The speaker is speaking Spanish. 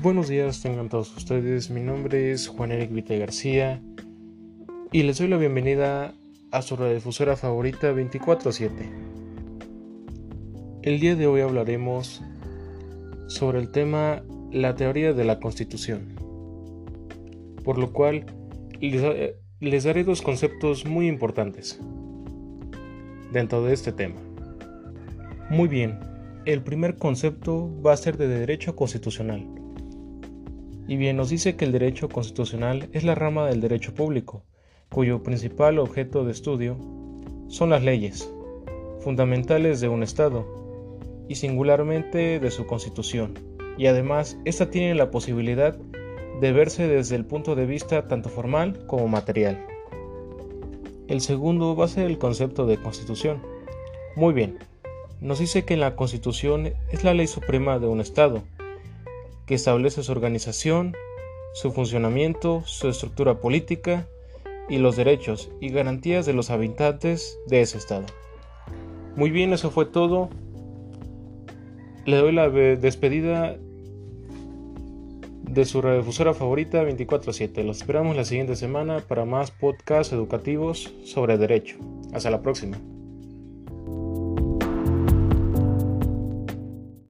Buenos días, tengan todos ustedes. Mi nombre es Juan Eric Vita García y les doy la bienvenida a su radiodifusora favorita 24-7. El día de hoy hablaremos sobre el tema la teoría de la Constitución, por lo cual les, les daré dos conceptos muy importantes dentro de este tema. Muy bien, el primer concepto va a ser de derecho constitucional y bien nos dice que el derecho constitucional es la rama del derecho público, cuyo principal objeto de estudio son las leyes, fundamentales de un Estado, y singularmente de su constitución, y además ésta tiene la posibilidad de verse desde el punto de vista tanto formal como material. El segundo va a ser el concepto de constitución. Muy bien, nos dice que la constitución es la ley suprema de un Estado, que establece su organización, su funcionamiento, su estructura política y los derechos y garantías de los habitantes de ese estado. Muy bien, eso fue todo. Le doy la despedida de su radiodifusora favorita 24/7. Los esperamos la siguiente semana para más podcasts educativos sobre derecho. Hasta la próxima.